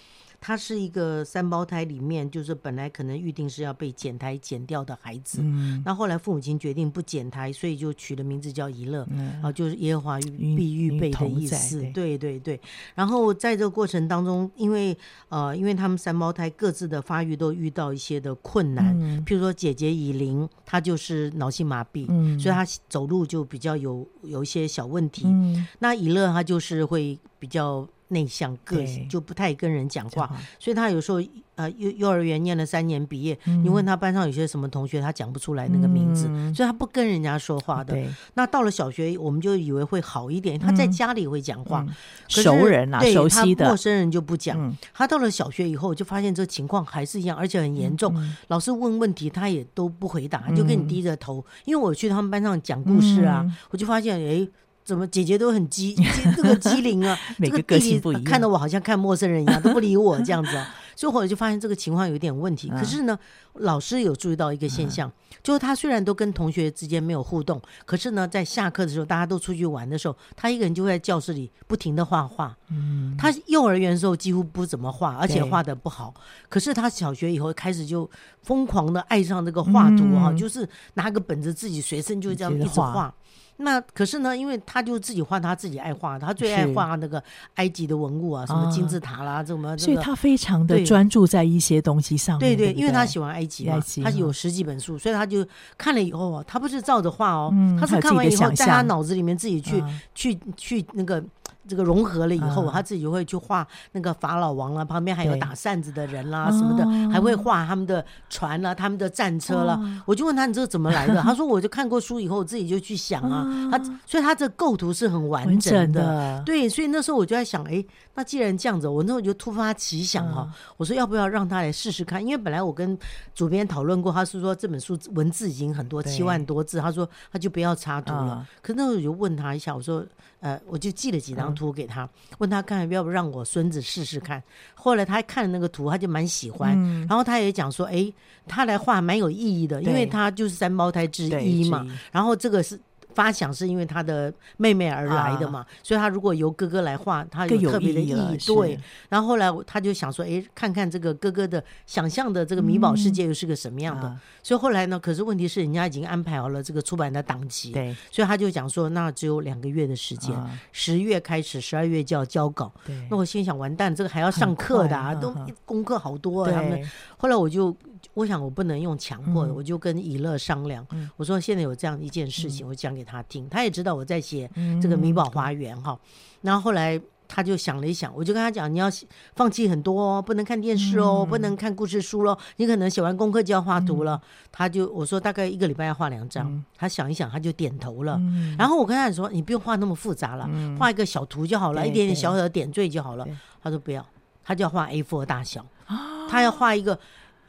他是一个三胞胎里面，就是本来可能预定是要被剪胎剪掉的孩子，嗯，那后来父母亲决定不剪胎，所以就取的名字叫怡乐，嗯，啊，就是耶和华必预备的意思，对。对对。然后在这个过程当中，因为呃，因为他们三胞胎各自的发育都遇到一些的困难，嗯，譬如说姐姐以琳，她就是脑性麻痹，嗯，所以她走路就比较有有一些小问题，嗯，那以乐她就是会比较。内向个性就不太跟人讲话，所以他有时候呃幼幼儿园念了三年毕业，嗯、你问他班上有些什么同学，他讲不出来那个名字，嗯、所以他不跟人家说话的。那到了小学，我们就以为会好一点，他在家里会讲话，熟人啊，熟悉的。陌生人就不讲。嗯、他到了小学以后，就发现这情况还是一样，而且很严重。嗯、老师问问题，他也都不回答，就跟你低着头。嗯、因为我去他们班上讲故事啊，嗯、我就发现哎。怎么姐姐都很机，[laughs] 这个机灵啊，[laughs] 每个个性不一样，看到我好像看陌生人一样，都不理我这样子啊，[laughs] 所以后来就发现这个情况有点问题。可是呢，老师有注意到一个现象，就是他虽然都跟同学之间没有互动，可是呢，在下课的时候，大家都出去玩的时候，他一个人就会在教室里不停的画画。嗯，他幼儿园的时候几乎不怎么画，而且画的不好。可是他小学以后开始就疯狂的爱上这个画图哈，就是拿个本子自己随身就这样一直画。那可是呢，因为他就自己画他自己爱画，他最爱画那个埃及的文物啊，什么金字塔啦，什么，所以他非常的专注在一些东西上面。对对，因为他喜欢埃及嘛，他有十几本书，所以他就看了以后，他不是照着画哦，他是看完以后，在他脑子里面自己去去去那个。这个融合了以后，他自己就会去画那个法老王啦，旁边还有打扇子的人啦什么的，还会画他们的船啦、他们的战车啦。我就问他：“你这个怎么来的？”他说：“我就看过书以后，我自己就去想啊。”他所以他这构图是很完整的。对，所以那时候我就在想，哎，那既然这样子，我那时候就突发奇想哈，我说要不要让他来试试看？因为本来我跟主编讨论过，他是说这本书文字已经很多，七万多字，他说他就不要插图了。可是那时候我就问他一下，我说。呃，我就寄了几张图给他，嗯、问他看要不要让我孙子试试看。后来他看了那个图，他就蛮喜欢，嗯、然后他也讲说，哎，他来画蛮有意义的，因为他就是三胞胎之一嘛。然后这个是。发想是因为他的妹妹而来的嘛，啊、所以他如果由哥哥来画，他有特别的意义。对，然后后来他就想说，哎，看看这个哥哥的想象的这个米宝世界又是个什么样的。嗯啊、所以后来呢，可是问题是人家已经安排好了这个出版的档期，对，所以他就讲说，那只有两个月的时间，十、啊、月开始，十二月就要交稿。对，那我心想，完蛋，这个还要上课的，啊，都功课好多啊。他们后来我就。我想我不能用强迫的，我就跟以乐商量。我说现在有这样一件事情，我讲给他听，他也知道我在写这个米宝花园哈。然后后来他就想了一想，我就跟他讲，你要放弃很多哦，不能看电视哦，嗯、不能看故事书喽，你可能写完功课就要画图了。嗯、他就我说大概一个礼拜要画两张，嗯、他想一想他就点头了。嗯、然后我跟他说，你不用画那么复杂了，嗯、画一个小图就好了，一点点小小的点缀就好了。他说不要，他就要画 A4 大小，哦、他要画一个。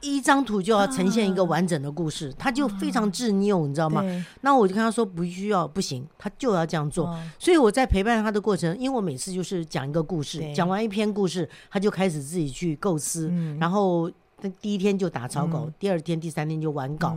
一张图就要呈现一个完整的故事，他就非常执拗，你知道吗？那我就跟他说不需要，不行，他就要这样做。所以我在陪伴他的过程，因为我每次就是讲一个故事，讲完一篇故事，他就开始自己去构思，然后第一天就打草稿，第二天、第三天就完稿。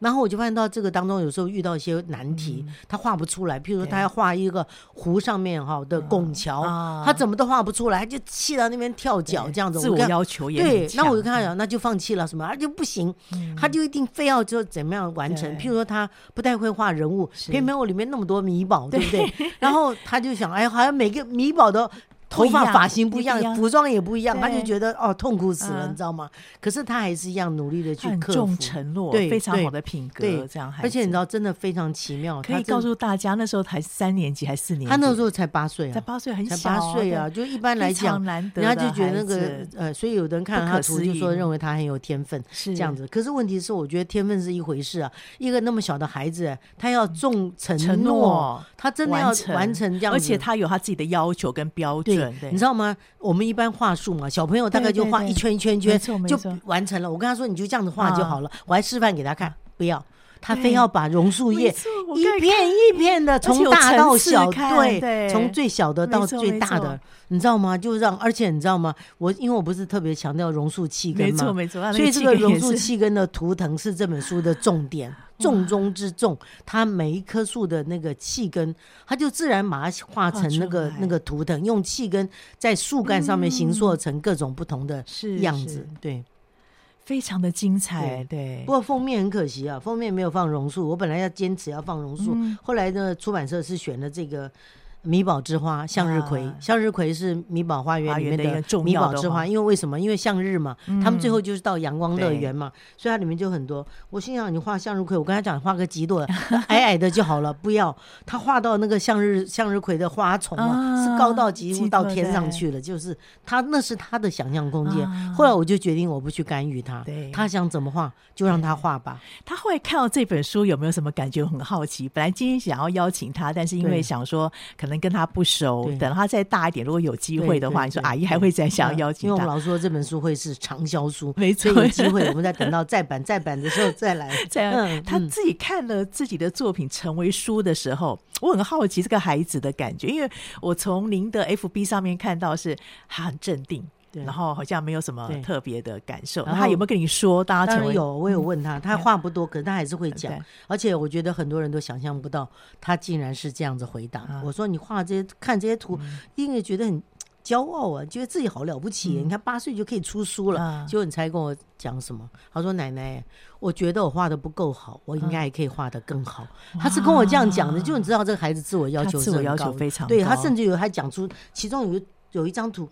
然后我就发现到这个当中，有时候遇到一些难题，他画不出来。譬如说，他要画一个湖上面哈的拱桥，他怎么都画不出来，他就气到那边跳脚这样子。自我要求也对。那我就跟他讲，那就放弃了什么，他就不行，他就一定非要就怎么样完成。譬如说，他不太会画人物，偏偏我里面那么多米宝，对不对？然后他就想，哎，好像每个米宝都。头发发型不一样，服装也不一样，他就觉得哦痛苦死了，你知道吗？可是他还是一样努力的去克服，重承诺，对，非常好的品格，这样。而且你知道，真的非常奇妙。可以告诉大家，那时候才三年级还是四年级？他那时候才八岁啊，才八岁，很小，才八岁啊。就一般来讲，人家就觉得那个呃，所以有的人看他图就说认为他很有天分，是这样子。可是问题是，我觉得天分是一回事啊。一个那么小的孩子，他要重承诺，他真的要完成这样，而且他有他自己的要求跟标准，你知道吗？我们一般画树嘛，小朋友大概就画一圈一圈一圈就完成了。我跟他说，你就这样子画就好了。我还示范给他看，不要，他非要把榕树叶一片一片的从大到小，对，从最小的到最大的，你知道吗？就让，而且你知道吗？我因为我不是特别强调榕树气根嘛，没错没错，所以这个榕树气根的图腾是这本书的重点。重中之重，它每一棵树的那个气根，它就自然把它画成那个那个图腾，用气根在树干上面形塑成各种不同的样子，对，非常的精彩，对。不过封面很可惜啊，封面没有放榕树，我本来要坚持要放榕树，后来呢，出版社是选了这个。米宝之花，向日葵，向日葵是米宝花园里面的米宝之花。因为为什么？因为向日嘛，他们最后就是到阳光乐园嘛，所以它里面就很多。我心想，你画向日葵，我跟他讲，画个几朵 [laughs] 矮矮的就好了，不要他画到那个向日向日葵的花丛啊，是高到几乎到天上去了，就是他那是他的想象空间。后来我就决定我不去干预他，他想怎么画就让他画吧。他后来看到这本书有没有什么感觉？很好奇。本来今天想要邀请他，但是因为想说可能跟他不熟，等他再大一点，如果有机会的话，你说阿姨还会再想要邀请他。因为我们老说这本书会是畅销书，没错，有机会我们再等到再版再版的时候再来。[laughs] 再嗯，他自己看了自己的作品成为书的时候，我很好奇这个孩子的感觉，因为我从您的 FB 上面看到是他很镇定。对然后好像没有什么特别的感受。然后他有没有跟你说？大家成为有，我有问他，他话不多，可是他还是会讲。而且我觉得很多人都想象不到，他竟然是这样子回答。我说你画这些，看这些图，因为觉得很骄傲啊，觉得自己好了不起。你看八岁就可以出书了，结果你猜跟我讲什么？他说奶奶，我觉得我画的不够好，我应该还可以画的更好。他是跟我这样讲的，就你知道这个孩子自我要求，自我要求非常高。对，他甚至有还讲出其中有一有一张图。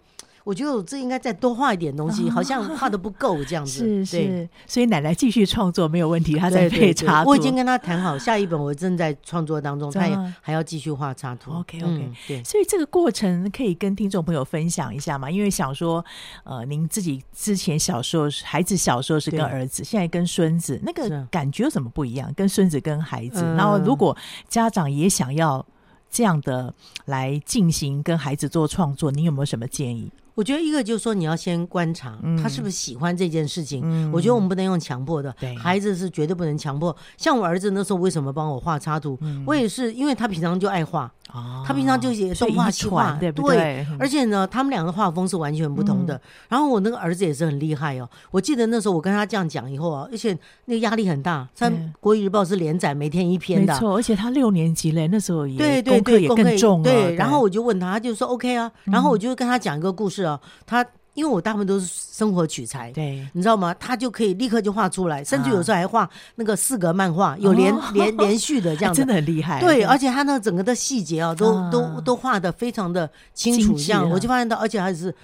我觉得我这应该再多画一点东西，好像画的不够这样子。[laughs] 是是，所以奶奶继续创作没有问题，她在配插图。我已经跟她谈好，下一本我正在创作当中，她也还要继续画插图。OK OK，对。所以这个过程可以跟听众朋友分享一下嘛？因为想说，呃，您自己之前小时候，孩子小时候是跟儿子，现在跟孙子，那个感觉有什么不一样？跟孙子跟孩子，然后如果家长也想要这样的来进行跟孩子做创作，你有没有什么建议？我觉得一个就是说，你要先观察他是不是喜欢这件事情。我觉得我们不能用强迫的，孩子是绝对不能强迫。像我儿子那时候为什么帮我画插图？我也是因为他平常就爱画，哦他平常就写动画、企划，对不对？而且呢，他们两个画风是完全不同的。然后我那个儿子也是很厉害哦。我记得那时候我跟他这样讲以后啊，而且那个压力很大。像《国语日报》是连载每天一篇的，没错。而且他六年级嘞，那时候也对对对，功课也更重。对，然后我就问他，他就说 OK 啊。然后我就跟他讲一个故事。他因为我大部分都是生活取材，对，你知道吗？他就可以立刻就画出来，甚至有时候还画那个四格漫画，有连连连续的这样子，[laughs] 真的很厉害。对，而且他那整个的细节啊，都都都画的非常的清楚，这样我就发现到，而且还是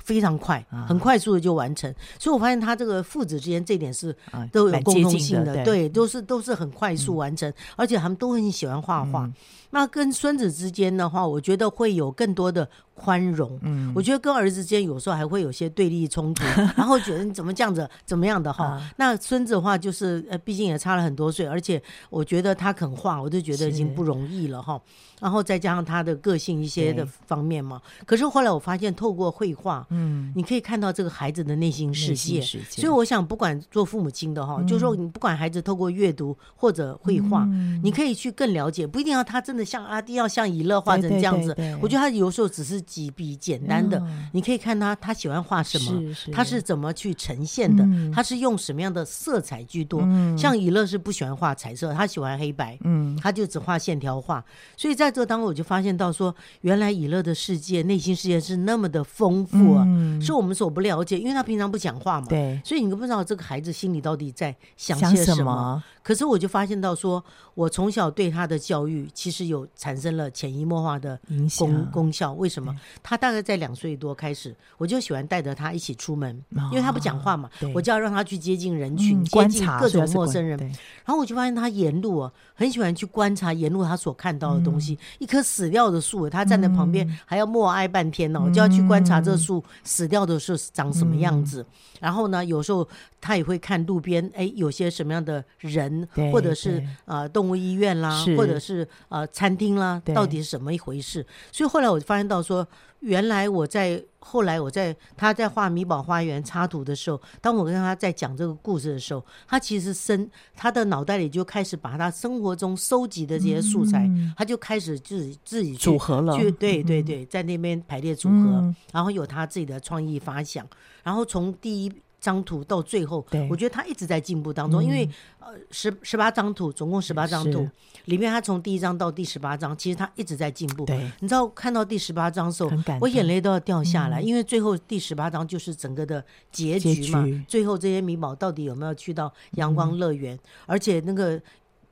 非常快，很快速的就完成。所以我发现他这个父子之间这点是都有共通性的，对，都是都是很快速完成，而且他们都很喜欢画画。那跟孙子之间的话，我觉得会有更多的宽容。嗯，我觉得跟儿子之间有时候还会有些对立冲突，[laughs] 然后觉得你怎么这样子，怎么样的哈。那孙子的话就是，呃，毕竟也差了很多岁，而且我觉得他肯画，我就觉得已经不容易了哈。然后再加上他的个性一些的方面嘛。可是后来我发现，透过绘画，嗯，你可以看到这个孩子的内心世界。所以我想，不管做父母亲的哈，就是说你不管孩子透过阅读或者绘画，你可以去更了解，不一定要他真的像阿弟要像以乐画成这样子。我觉得他有时候只是几笔简单的，你可以看他他喜欢画什么，他是怎么去呈现的，他是用什么样的色彩居多。像以乐是不喜欢画彩色，他喜欢黑白，嗯，他就只画线条画。所以在这个当中，我就发现到说，原来以乐的世界、内心世界是那么的丰富啊，是我们所不了解，因为他平常不讲话嘛，对，所以你都不知道这个孩子心里到底在想些什么。可是我就发现到说，我从小对他的教育其实有产生了潜移默化的功功效。为什么？他大概在两岁多开始，我就喜欢带着他一起出门，因为他不讲话嘛，我就要让他去接近人群，接近各种陌生人。然后我就发现他沿路啊，很喜欢去观察沿路他所看到的东西。一棵死掉的树，他站在旁边还要默哀半天呢，我就要去观察这树死掉的是长什么样子。然后呢，有时候他也会看路边，哎，有些什么样的人，或者是呃动物医院啦，或者是呃餐厅啦，到底是什么一回事？所以后来我就发现到说，原来我在后来我在他在画米宝花园插图的时候，当我跟他在讲这个故事的时候，他其实生他的脑袋里就开始把他生活中收集的这些素材，他就开始自己自己组合了，对对对，在那边排列组合，然后有他自己的创意发想。然后从第一张图到最后，我觉得他一直在进步当中，嗯、因为呃十十八张图，总共十八张图，里面他从第一张到第十八张，其实他一直在进步。对，你知道看到第十八张的时候，我眼泪都要掉下来，嗯、因为最后第十八张就是整个的结局嘛。局。最后这些米宝到底有没有去到阳光乐园？嗯、而且那个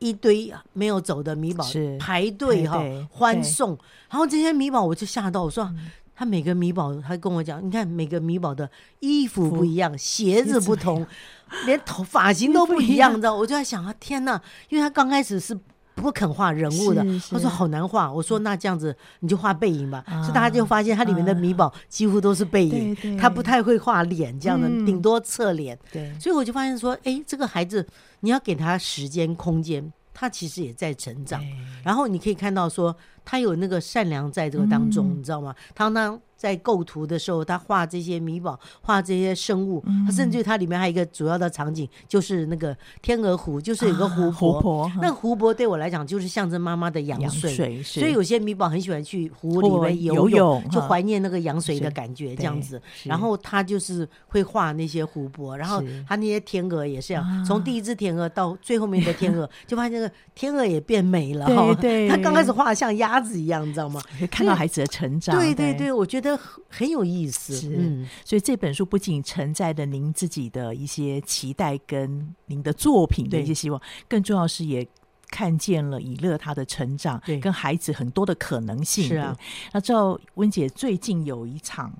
一堆没有走的米宝排队哈欢送，然后这些米宝我就吓到，我说。嗯他每个米宝，他跟我讲，你看每个米宝的衣服不一样，鞋子不同，[laughs] 连头发型都不一样，[laughs] 你知道？我就在想啊，天哪！因为他刚开始是不肯画人物的，他说好难画。我说那这样子你就画背影吧。所以大家就发现他里面的米宝几乎都是背影，他不太会画脸这样的，顶多侧脸。对，所以我就发现说，哎，这个孩子你要给他时间空间，他其实也在成长。然后你可以看到说。他有那个善良在这个当中，嗯、你知道吗？他当在构图的时候，他画这些米宝，画这些生物，嗯、他甚至于他里面还有一个主要的场景，就是那个天鹅湖，就是有个湖泊。啊、[laughs] 湖泊那个湖泊对我来讲，就是象征妈妈的羊水。羊水所以有些米宝很喜欢去湖里面游泳，游泳就怀念那个羊水的感觉，这样子。然后他就是会画那些湖泊，然后他那些天鹅也是这样，从第一只天鹅到最后面的天鹅，[laughs] 就发现那个天鹅也变美了。对，对，他刚开始画像鸭。子一样，你知道吗？[laughs] 看到孩子的成长，对对对，我觉得很有意思。是，嗯，所以这本书不仅承载着您自己的一些期待跟您的作品的一些希望，更重要是也看见了以乐他的成长，对，跟孩子很多的可能性。是啊，那知道温姐最近有一场。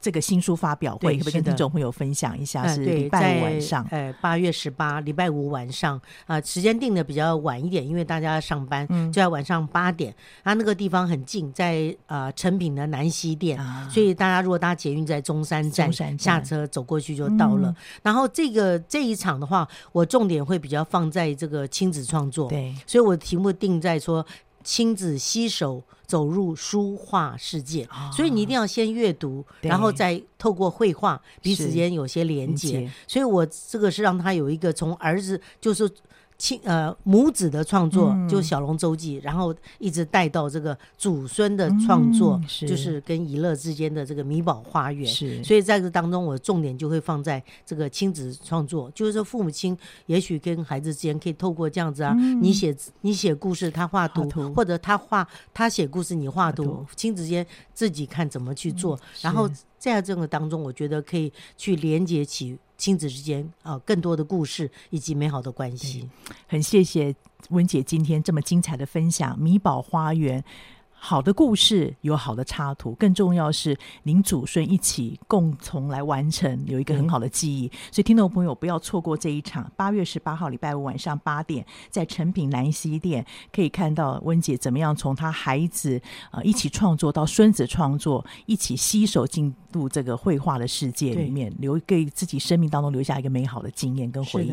这个新书发表会，可不可以跟听众朋友分享一下？是礼拜五晚上，呃，八月十八，礼拜五晚上啊，时间定的比较晚一点，因为大家要上班，就在晚上八点。它那个地方很近，在呃诚品的南西店，所以大家如果搭捷运在中山站下车走过去就到了。然后这个这一场的话，我重点会比较放在这个亲子创作，对，所以我的题目定在说亲子携手。走入书画世界，哦、所以你一定要先阅读，然后再透过绘画彼此间有些连接。所以我这个是让他有一个从儿子就是。亲呃母子的创作，嗯、就小龙周记，然后一直带到这个祖孙的创作，嗯、是就是跟怡乐之间的这个米宝花园。是，所以在这当中，我重点就会放在这个亲子创作，就是说父母亲也许跟孩子之间可以透过这样子啊，嗯、你写你写故事，他画图，图或者他画他写故事，你画图，图亲子间自己看怎么去做，嗯、然后在这个当中，我觉得可以去连接起。亲子之间啊，更多的故事以及美好的关系。很谢谢温姐今天这么精彩的分享，《米宝花园》好的故事有好的插图，更重要是您祖孙一起共同来完成，有一个很好的记忆。所以，听众朋友不要错过这一场八月十八号礼拜五晚上八点，在成品南西店可以看到温姐怎么样从她孩子呃一起创作到孙子创作，一起携手进入这个绘画的世界里面，留给自己生命当中留下一个美好的经验跟回忆。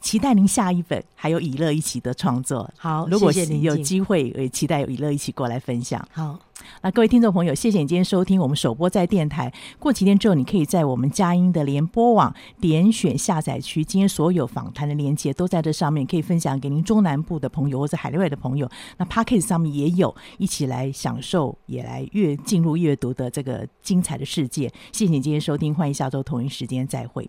期待您下一本，还有以乐一起的创作。好，如果你有机会，也期待有以乐一起过来分享。好，那各位听众朋友，谢谢你今天收听我们首播在电台。过几天之后，你可以在我们佳音的联播网点选下载区，今天所有访谈的连接都在这上面，可以分享给您中南部的朋友或者海内外的朋友。那 Podcast 上面也有，一起来享受，也来阅进入阅读的这个精彩的世界。谢谢你今天收听，欢迎下周同一时间再会。